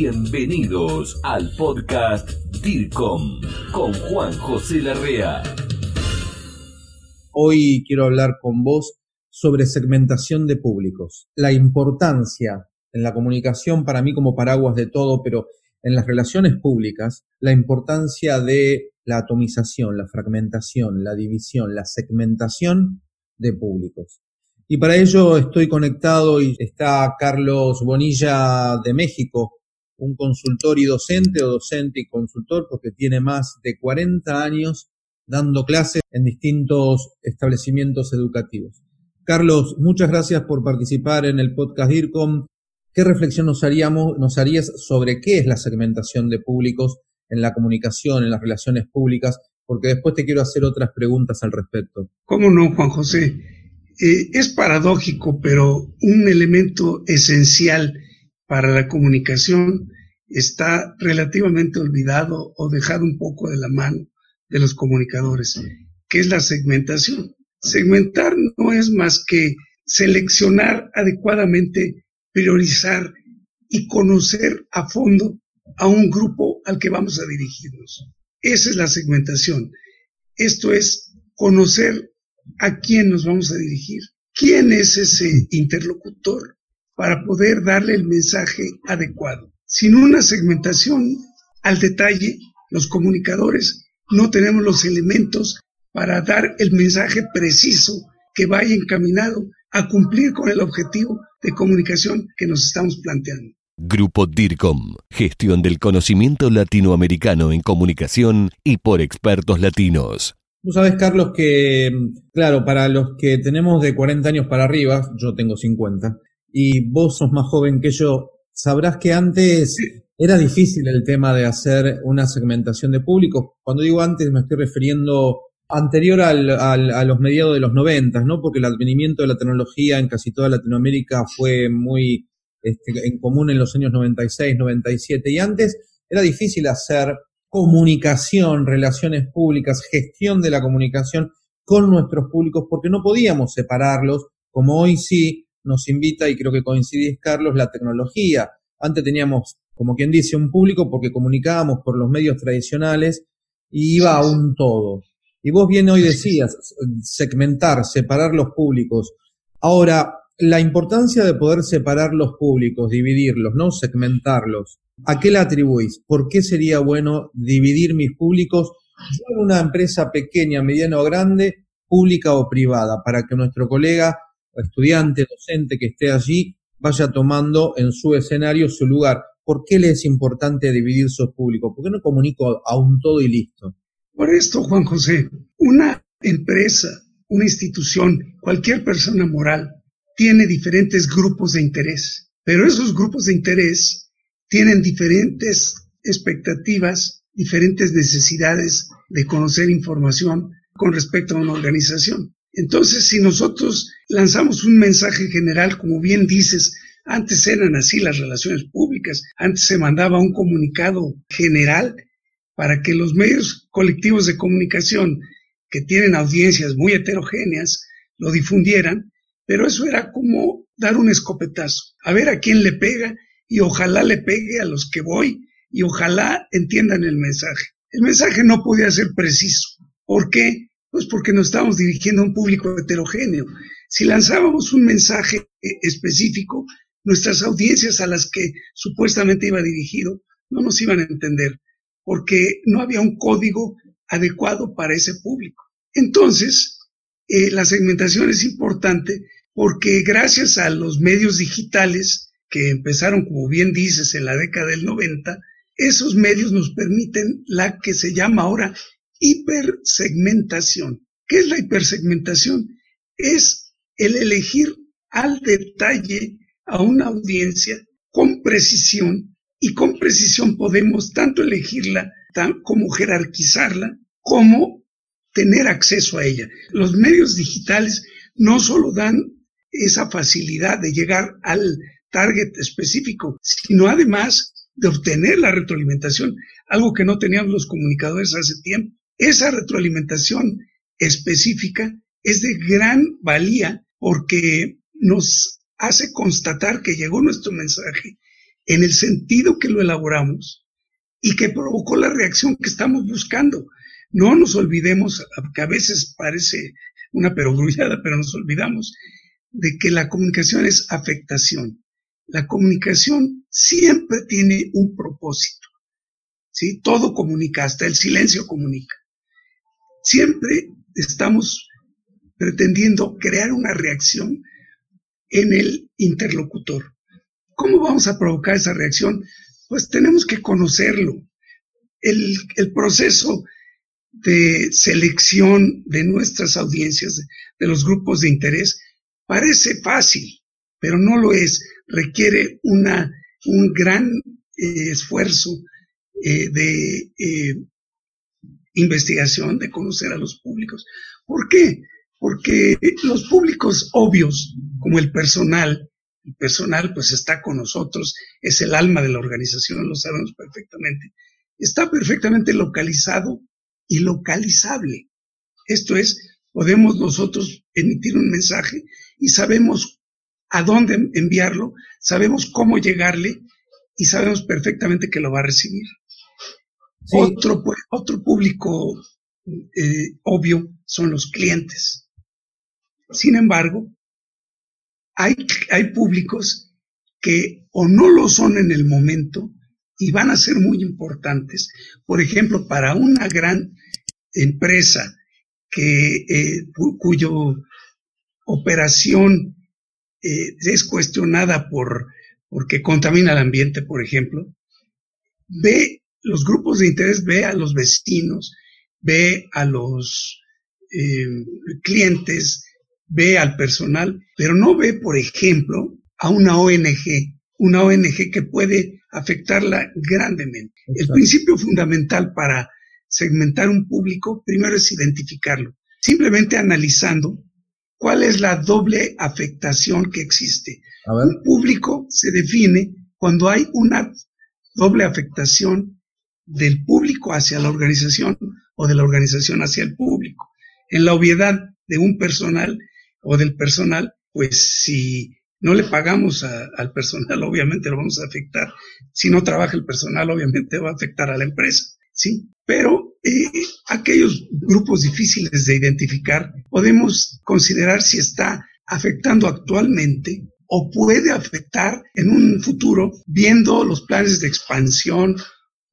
Bienvenidos al podcast DIRCOM con Juan José Larrea. Hoy quiero hablar con vos sobre segmentación de públicos, la importancia en la comunicación para mí como paraguas de todo, pero en las relaciones públicas, la importancia de la atomización, la fragmentación, la división, la segmentación de públicos. Y para ello estoy conectado y está Carlos Bonilla de México, un consultor y docente o docente y consultor porque tiene más de 40 años dando clases en distintos establecimientos educativos. Carlos, muchas gracias por participar en el podcast DIRCOM. ¿Qué reflexión nos, haríamos, nos harías sobre qué es la segmentación de públicos en la comunicación, en las relaciones públicas? Porque después te quiero hacer otras preguntas al respecto. ¿Cómo no, Juan José? Eh, es paradójico, pero un elemento esencial para la comunicación está relativamente olvidado o dejado un poco de la mano de los comunicadores, que es la segmentación. Segmentar no es más que seleccionar adecuadamente, priorizar y conocer a fondo a un grupo al que vamos a dirigirnos. Esa es la segmentación. Esto es conocer a quién nos vamos a dirigir, quién es ese interlocutor para poder darle el mensaje adecuado. Sin una segmentación al detalle, los comunicadores no tenemos los elementos para dar el mensaje preciso que vaya encaminado a cumplir con el objetivo de comunicación que nos estamos planteando. Grupo DIRCOM, gestión del conocimiento latinoamericano en comunicación y por expertos latinos. Tú sabes, Carlos, que, claro, para los que tenemos de 40 años para arriba, yo tengo 50, y vos sos más joven que yo, sabrás que antes era difícil el tema de hacer una segmentación de público. Cuando digo antes me estoy refiriendo anterior al, a los mediados de los 90, ¿no? Porque el advenimiento de la tecnología en casi toda Latinoamérica fue muy este, en común en los años 96, 97, y antes era difícil hacer comunicación, relaciones públicas, gestión de la comunicación con nuestros públicos, porque no podíamos separarlos, como hoy sí nos invita, y creo que coincidís, Carlos, la tecnología. Antes teníamos, como quien dice, un público porque comunicábamos por los medios tradicionales y iba a un todo. Y vos bien hoy decías, segmentar, separar los públicos. Ahora, la importancia de poder separar los públicos, dividirlos, no segmentarlos, ¿a qué la atribuís? ¿Por qué sería bueno dividir mis públicos? Yo en una empresa pequeña, mediana o grande, pública o privada, para que nuestro colega, estudiante, docente que esté allí, vaya tomando en su escenario su lugar. ¿Por qué le es importante dividir sus públicos? ¿Por qué no comunico a un todo y listo? Por esto, Juan José, una empresa, una institución, cualquier persona moral tiene diferentes grupos de interés, pero esos grupos de interés tienen diferentes expectativas, diferentes necesidades de conocer información con respecto a una organización. Entonces, si nosotros lanzamos un mensaje general, como bien dices, antes eran así las relaciones públicas, antes se mandaba un comunicado general para que los medios colectivos de comunicación que tienen audiencias muy heterogéneas lo difundieran, pero eso era como dar un escopetazo, a ver a quién le pega y ojalá le pegue a los que voy y ojalá entiendan el mensaje. El mensaje no podía ser preciso. ¿Por qué? Pues porque nos estábamos dirigiendo a un público heterogéneo. Si lanzábamos un mensaje eh, específico, nuestras audiencias a las que supuestamente iba dirigido no nos iban a entender, porque no había un código adecuado para ese público. Entonces, eh, la segmentación es importante porque gracias a los medios digitales que empezaron, como bien dices, en la década del 90, esos medios nos permiten la que se llama ahora hipersegmentación. ¿Qué es la hipersegmentación? Es el elegir al detalle a una audiencia con precisión y con precisión podemos tanto elegirla como jerarquizarla como tener acceso a ella. Los medios digitales no solo dan esa facilidad de llegar al target específico, sino además de obtener la retroalimentación, algo que no teníamos los comunicadores hace tiempo. Esa retroalimentación específica es de gran valía porque nos hace constatar que llegó nuestro mensaje en el sentido que lo elaboramos y que provocó la reacción que estamos buscando. No nos olvidemos, que a veces parece una perogrullada, pero nos olvidamos de que la comunicación es afectación. La comunicación siempre tiene un propósito. ¿sí? Todo comunica, hasta el silencio comunica. Siempre estamos pretendiendo crear una reacción en el interlocutor. ¿Cómo vamos a provocar esa reacción? Pues tenemos que conocerlo. El, proceso de selección de nuestras audiencias, de los grupos de interés, parece fácil, pero no lo es. Requiere una, un gran eh, esfuerzo eh, de eh, investigación, de conocer a los públicos. ¿Por qué? Porque los públicos obvios, como el personal, el personal pues está con nosotros, es el alma de la organización, lo sabemos perfectamente, está perfectamente localizado y localizable. Esto es, podemos nosotros emitir un mensaje y sabemos a dónde enviarlo, sabemos cómo llegarle y sabemos perfectamente que lo va a recibir. Otro, otro público eh, obvio son los clientes. Sin embargo, hay, hay públicos que o no lo son en el momento y van a ser muy importantes. Por ejemplo, para una gran empresa que, eh, cuyo operación eh, es cuestionada por porque contamina el ambiente, por ejemplo, ve los grupos de interés, ve a los vecinos, ve a los eh, clientes, ve al personal, pero no ve, por ejemplo, a una ONG, una ONG que puede afectarla grandemente. El principio fundamental para segmentar un público, primero es identificarlo, simplemente analizando cuál es la doble afectación que existe. Un público se define cuando hay una doble afectación del público hacia la organización o de la organización hacia el público. En la obviedad de un personal o del personal, pues si no le pagamos al personal, obviamente lo vamos a afectar. Si no trabaja el personal, obviamente va a afectar a la empresa. ¿sí? Pero eh, aquellos grupos difíciles de identificar podemos considerar si está afectando actualmente o puede afectar en un futuro viendo los planes de expansión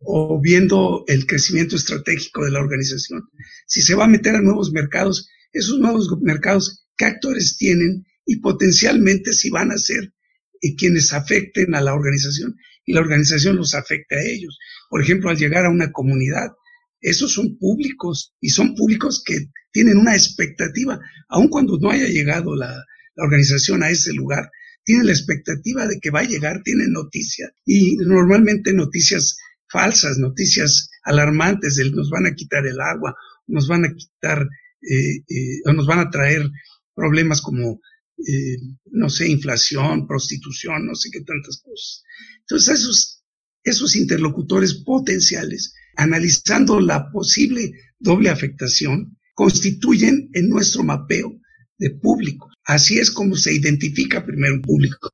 o viendo el crecimiento estratégico de la organización. Si se va a meter a nuevos mercados, esos nuevos mercados, ¿qué actores tienen? Y potencialmente si van a ser eh, quienes afecten a la organización y la organización los afecte a ellos. Por ejemplo, al llegar a una comunidad, esos son públicos y son públicos que tienen una expectativa, aun cuando no haya llegado la, organización a ese lugar, tienen la expectativa de que va a llegar, tienen noticias y normalmente noticias falsas, noticias alarmantes de nos van a quitar el agua, nos van a quitar eh, eh, o nos van a traer problemas como, eh, no sé, inflación, prostitución, no sé qué tantas cosas. Entonces esos, esos interlocutores potenciales analizando la posible doble afectación, constituyen en nuestro mapeo de público. Así es como se identifica primero un público.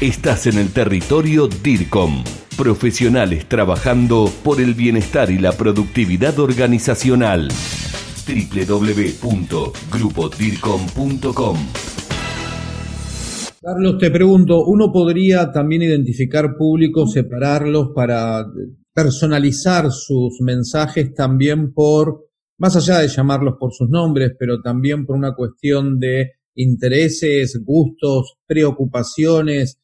Estás en el territorio DIRCOM, profesionales trabajando por el bienestar y la productividad organizacional. www.grupodircom.com Carlos, te pregunto, ¿uno podría también identificar públicos, separarlos para personalizar sus mensajes también por, más allá de llamarlos por sus nombres, pero también por una cuestión de intereses, gustos, preocupaciones,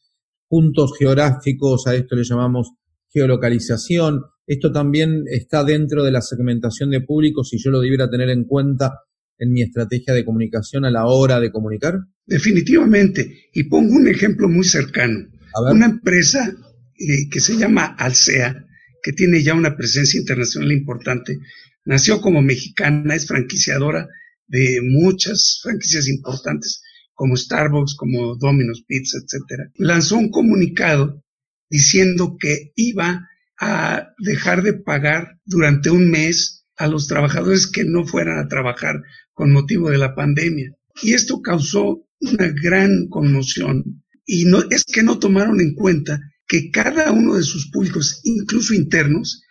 puntos geográficos, a esto le llamamos geolocalización. Esto también está dentro de la segmentación de públicos y yo lo debiera tener en cuenta en mi estrategia de comunicación a la hora de comunicar? Definitivamente. Y pongo un ejemplo muy cercano. Una empresa eh, que se llama Alsea que tiene ya una presencia internacional importante. Nació como mexicana, es franquiciadora de muchas franquicias importantes como Starbucks, como Domino's Pizza, etc. Lanzó un comunicado diciendo que iba a dejar de pagar durante un mes a los trabajadores que no fueran a trabajar con motivo de la pandemia. Y esto causó una gran conmoción. Y no, es que no tomaron en cuenta que cada uno de sus públicos, incluso internos,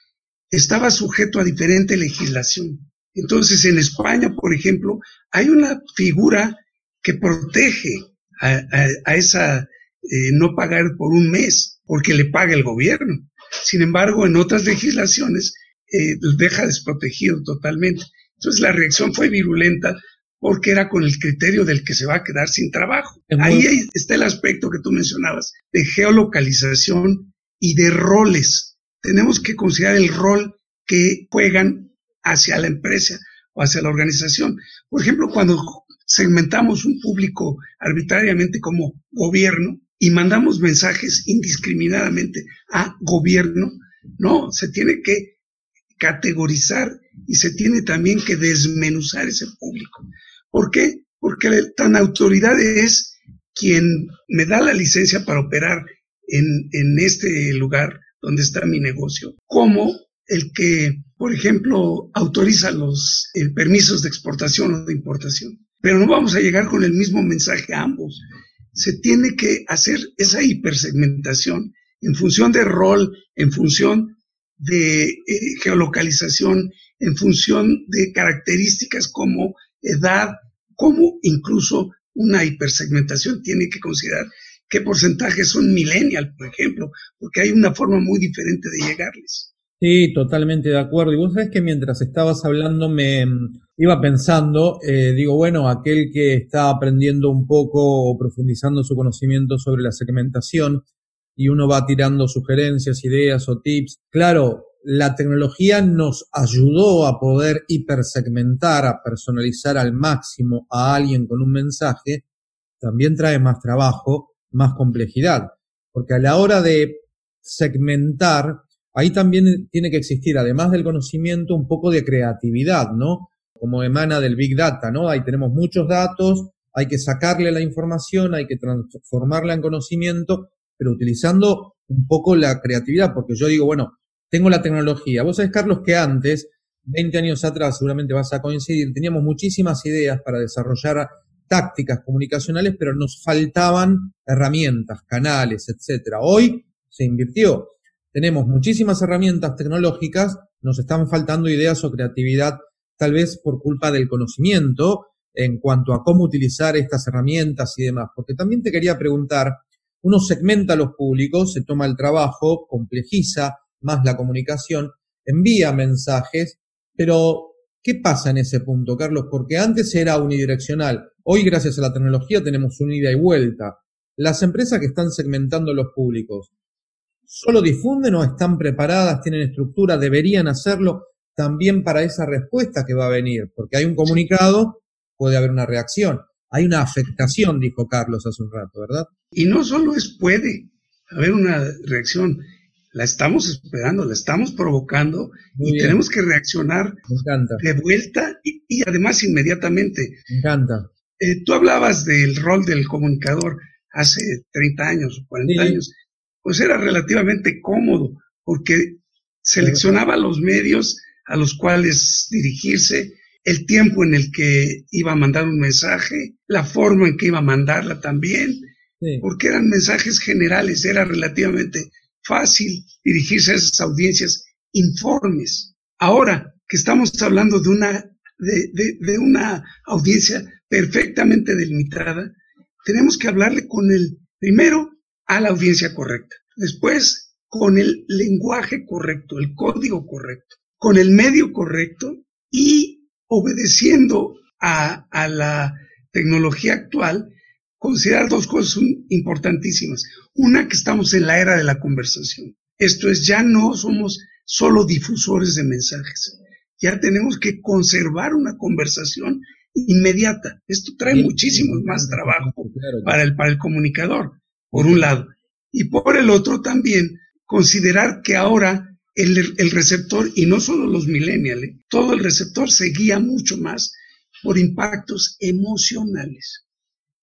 estaba sujeto a diferente legislación. Entonces, en España, por ejemplo, hay una figura que protege a, esa eh, no pagar por un mes, porque le paga el gobierno. Sin embargo, en otras legislaciones eh, deja desprotegido totalmente. Entonces, la reacción fue virulenta porque era con el criterio del que se va a quedar sin trabajo. Ahí está el aspecto que tú mencionabas, de geolocalización y de roles. Tenemos que considerar el rol que juegan hacia la empresa o hacia la organización. Por ejemplo, cuando segmentamos un público arbitrariamente como gobierno y mandamos mensajes indiscriminadamente a gobierno, no, se tiene que categorizar y se tiene también que desmenuzar ese público. ¿Por qué? Porque tan autoridad es quien me da la licencia para operar en, en este lugar donde está mi negocio, como el que, por ejemplo, autoriza los eh, permisos de exportación o de importación. Pero no vamos a llegar con el mismo mensaje a ambos. Se tiene que hacer esa hipersegmentación en función de rol, en función de eh, geolocalización, en función de características como edad, como incluso una hipersegmentación tiene que considerar qué porcentajes son millennial, por ejemplo, porque hay una forma muy diferente de llegarles. Sí, totalmente de acuerdo. Y vos sabés que mientras estabas hablando me mm, iba pensando, eh, digo, bueno, aquel que está aprendiendo un poco o profundizando su conocimiento sobre la segmentación y uno va tirando sugerencias, ideas o tips. Claro, la tecnología nos ayudó a poder hipersegmentar, a personalizar al máximo a alguien con un mensaje, también trae más trabajo, más complejidad. Porque a la hora de segmentar, ahí también tiene que existir, además del conocimiento, un poco de creatividad, ¿no? Como emana del Big Data, ¿no? Ahí tenemos muchos datos, hay que sacarle la información, hay que transformarla en conocimiento, pero utilizando un poco la creatividad, porque yo digo, bueno, tengo la tecnología. Vos sabés, Carlos, que antes, 20 años atrás, seguramente vas a coincidir, teníamos muchísimas ideas para desarrollar tácticas comunicacionales, pero nos faltaban herramientas, canales, etcétera. Hoy se invirtió tenemos muchísimas herramientas tecnológicas, nos están faltando ideas o creatividad, tal vez por culpa del conocimiento en cuanto a cómo utilizar estas herramientas y demás. Porque también te quería preguntar, uno segmenta a los públicos, se toma el trabajo, complejiza más la comunicación, envía mensajes, pero ¿qué pasa en ese punto, Carlos? Porque antes era unidireccional, hoy gracias a la tecnología tenemos un ida y vuelta. Las empresas que están segmentando los públicos, solo difunden o están preparadas, tienen estructura, deberían hacerlo también para esa respuesta que va a venir, porque hay un comunicado, puede haber una reacción, hay una afectación, dijo Carlos hace un rato, ¿verdad? Y no solo es puede haber una reacción, la estamos esperando, la estamos provocando y tenemos que reaccionar de vuelta y, además inmediatamente. Me encanta. Eh, tú hablabas del rol del comunicador hace 30 años o 40 años pues era relativamente cómodo porque seleccionaba los medios a los cuales dirigirse, el tiempo en el que iba a mandar un mensaje, la forma en que iba a mandarla también, porque eran mensajes generales, era relativamente fácil dirigirse a esas audiencias informes. Ahora que estamos hablando de una, de, de una audiencia perfectamente delimitada, tenemos que hablarle con el, primero, a la audiencia correcta. Después, con el lenguaje correcto, el código correcto, con el medio correcto y obedeciendo a, la tecnología actual, considerar dos cosas importantísimas. Una, que estamos en la era de la conversación. Esto es, ya no somos solo difusores de mensajes. Ya tenemos que conservar una conversación inmediata. Esto trae muchísimo más trabajo para el, para el comunicador por un lado. Y por el otro también, considerar que ahora el, receptor, y no solo los millennials, todo el receptor se guía mucho más por impactos emocionales.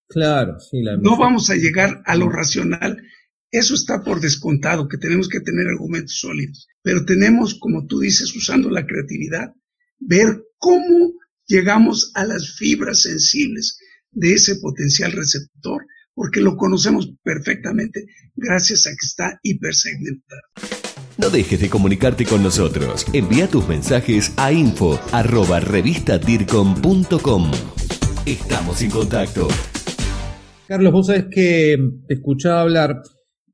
Claro, sí, la No vamos a llegar a lo racional. Eso está por descontado, que tenemos que tener argumentos sólidos. Pero tenemos, como tú dices, usando la creatividad, ver cómo llegamos a las fibras sensibles de ese potencial receptor porque lo conocemos perfectamente gracias a que está hipersegmentado. No dejes de comunicarte con nosotros. Envía tus mensajes a info arroba Estamos en contacto. Carlos, vos sabés que te escuchaba hablar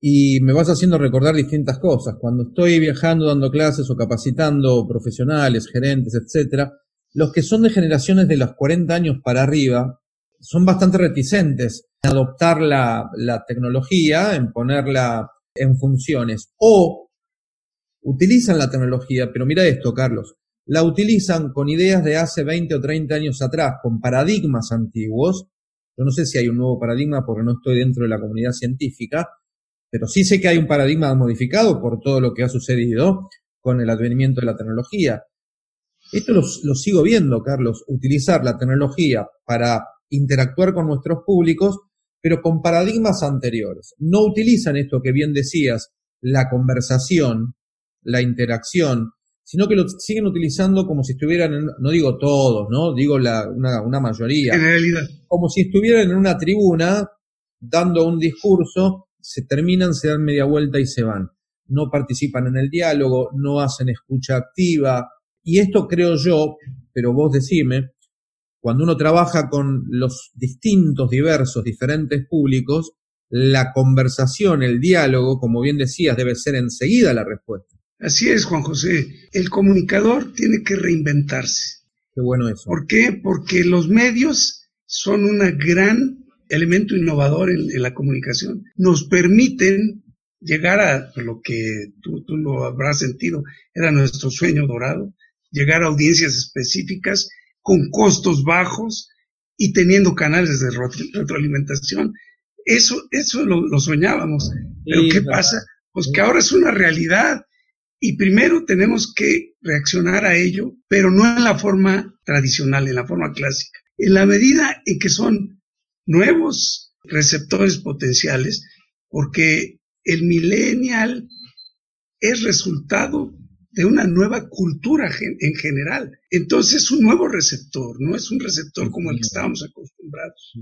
y me vas haciendo recordar distintas cosas. Cuando estoy viajando, dando clases o capacitando profesionales, gerentes, etcétera, los que son de generaciones de los 40 años para arriba son bastante reticentes en adoptar la, la tecnología, en ponerla en funciones. O utilizan la tecnología, pero mira esto, Carlos, la utilizan con ideas de hace 20 o 30 años atrás, con paradigmas antiguos. Yo no sé si hay un nuevo paradigma porque no estoy dentro de la comunidad científica, pero sí sé que hay un paradigma modificado por todo lo que ha sucedido con el advenimiento de la tecnología. Esto lo, lo sigo viendo, Carlos, utilizar la tecnología para interactuar con nuestros públicos, pero con paradigmas anteriores. No utilizan esto que bien decías, la conversación, la interacción, sino que lo siguen utilizando como si estuvieran, en, no digo todos, ¿no? Digo la, una, una mayoría. En realidad. Como si estuvieran en una tribuna dando un discurso, se terminan, se dan media vuelta y se van. No participan en el diálogo, no hacen escucha activa. Y esto creo yo, pero vos decime, cuando uno trabaja con los distintos, diversos, diferentes públicos, la conversación, el diálogo, como bien decías, debe ser enseguida la respuesta. Así es, Juan José. El comunicador tiene que reinventarse. Qué bueno eso. ¿Por qué? Porque los medios son un gran elemento innovador en, la comunicación. Nos permiten llegar a lo que tú, tú, lo habrás sentido, era nuestro sueño dorado, llegar a audiencias específicas con costos bajos y teniendo canales de retroalimentación. Eso, eso lo, soñábamos. Pero ¿qué pasa? Pues que ahora es una realidad y primero tenemos que reaccionar a ello, pero no en la forma tradicional, en la forma clásica. En la medida en que son nuevos receptores potenciales, porque el millennial es resultado de una nueva cultura en general. Entonces es un nuevo receptor, no es un receptor como el que estábamos acostumbrados.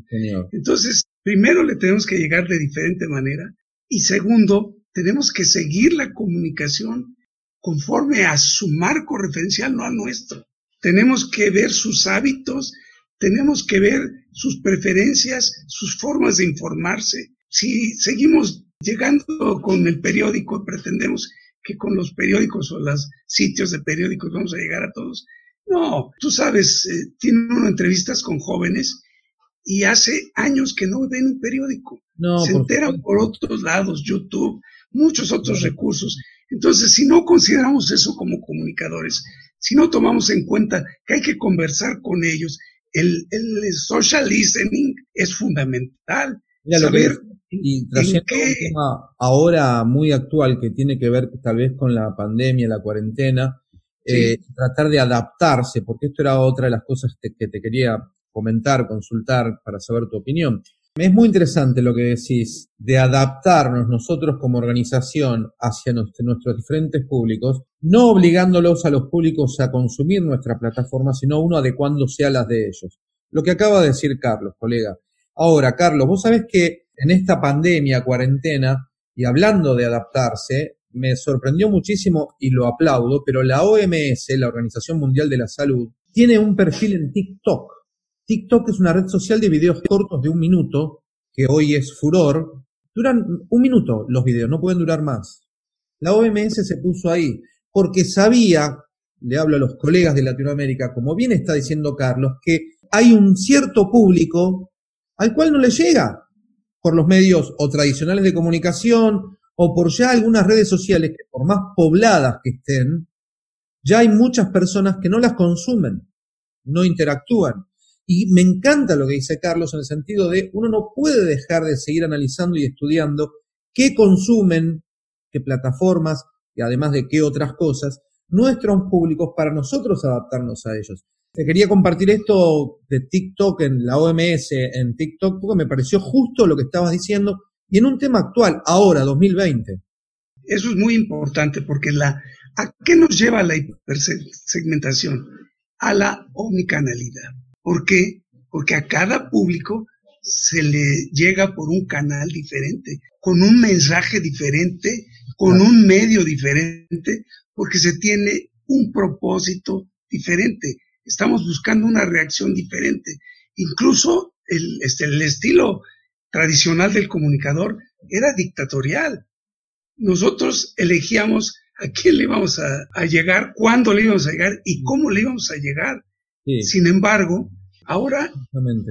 Entonces, primero le tenemos que llegar de diferente manera y segundo, tenemos que seguir la comunicación conforme a su marco referencial, no a nuestro. Tenemos que ver sus hábitos, tenemos que ver sus preferencias, sus formas de informarse. Si seguimos llegando con el periódico pretendemos que con los periódicos o los sitios de periódicos vamos a llegar a todos, no, tú sabes, eh, tienen uno entrevistas con jóvenes y hace años que no ven un periódico. Se enteran por otros lados, YouTube, muchos otros recursos. Entonces, si no consideramos eso como comunicadores, si no tomamos en cuenta que hay que conversar con ellos, el, social listening es fundamental. saber y trayendo un tema ahora muy actual que tiene que ver tal vez con la pandemia, la cuarentena, eh, tratar de adaptarse, porque esto era otra de las cosas que te quería comentar, consultar para saber tu opinión. Es muy interesante lo que decís de adaptarnos nosotros como organización hacia nuestros diferentes públicos, no obligándolos a los públicos a consumir nuestra plataforma, sino uno adecuándose a las de ellos. Lo que acaba de decir Carlos, colega. Ahora, Carlos, vos sabés que en esta pandemia, cuarentena, y hablando de adaptarse, me sorprendió muchísimo y lo aplaudo, pero la OMS, la Organización Mundial de la Salud, tiene un perfil en TikTok TikTok es una red social de videos cortos de un minuto, que hoy es furor. Duran un minuto los videos, no pueden durar más. La OMS se puso ahí porque sabía, le hablo a los colegas de Latinoamérica, como bien está diciendo Carlos, que hay un cierto público al cual no le llega por los medios o tradicionales de comunicación o por ya algunas redes sociales que por más pobladas que estén, ya hay muchas personas que no las consumen, no interactúan. Y me encanta lo que dice Carlos en el sentido de uno no puede dejar de seguir analizando y estudiando qué consumen, qué plataformas y además de qué otras cosas nuestros públicos para nosotros adaptarnos a ellos. Te quería compartir esto de TikTok en la OMS en TikTok porque me pareció justo lo que estabas diciendo y en un tema actual, ahora, 2020. Eso es muy importante porque la, ¿a qué nos lleva la hipersegmentación? A la omnicanalidad. ¿Por qué? Porque a cada público se le llega por un canal diferente, con un mensaje diferente, con un medio diferente, porque se tiene un propósito diferente. Estamos buscando una reacción diferente. Incluso el, este, el estilo tradicional del comunicador era dictatorial. Nosotros elegíamos a quién le íbamos a, llegar, cuándo le íbamos a llegar y cómo le íbamos a llegar. Sin embargo, Ahora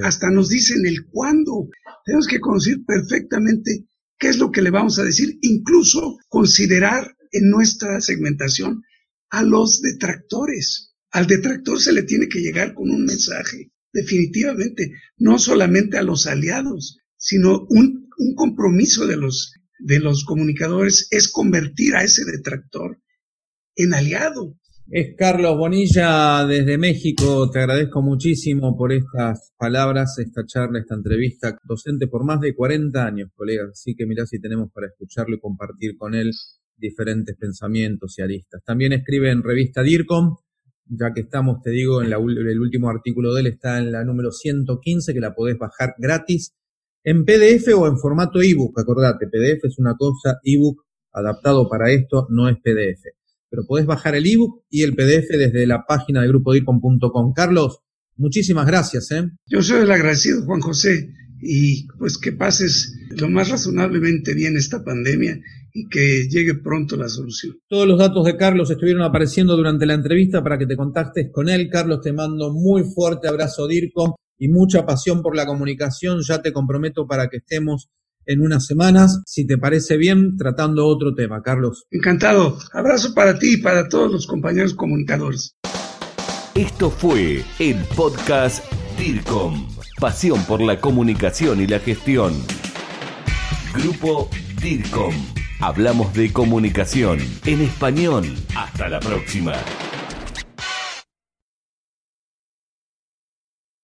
hasta nos dicen el cuándo. Tenemos que conocer perfectamente qué es lo que le vamos a decir, incluso considerar en nuestra segmentación a los detractores. Al detractor se le tiene que llegar con un mensaje, definitivamente, no solamente a los aliados, sino un, un compromiso de los, de los comunicadores es convertir a ese detractor en aliado. Es Carlos Bonilla desde México. Te agradezco muchísimo por estas palabras, esta charla, esta entrevista. Docente por más de 40 años, colega. Así que mirá si tenemos para escucharlo y compartir con él diferentes pensamientos y aristas. También escribe en revista DIRCOM, ya que estamos, te digo, en el último artículo de él está en la número 115, que la podés bajar gratis en PDF o en formato ebook. Acordate, PDF es una cosa, ebook adaptado para esto no es PDF pero podés bajar el ebook y el PDF desde la página de grupodircom.com. Carlos, muchísimas gracias. ¿eh? Yo soy el agradecido, Juan José, y pues que pases lo más razonablemente bien esta pandemia y que llegue pronto la solución. Todos los datos de Carlos estuvieron apareciendo durante la entrevista para que te contactes con él. Carlos, te mando muy fuerte abrazo DIRCOM y mucha pasión por la comunicación. Ya te comprometo para que estemos en unas semanas, si te parece bien, tratando otro tema. Carlos. Encantado. Abrazo para ti y para todos los compañeros comunicadores. Esto fue el podcast DIRCOM. Pasión por la comunicación y la gestión. Grupo DIRCOM. Hablamos de comunicación en español. Hasta la próxima.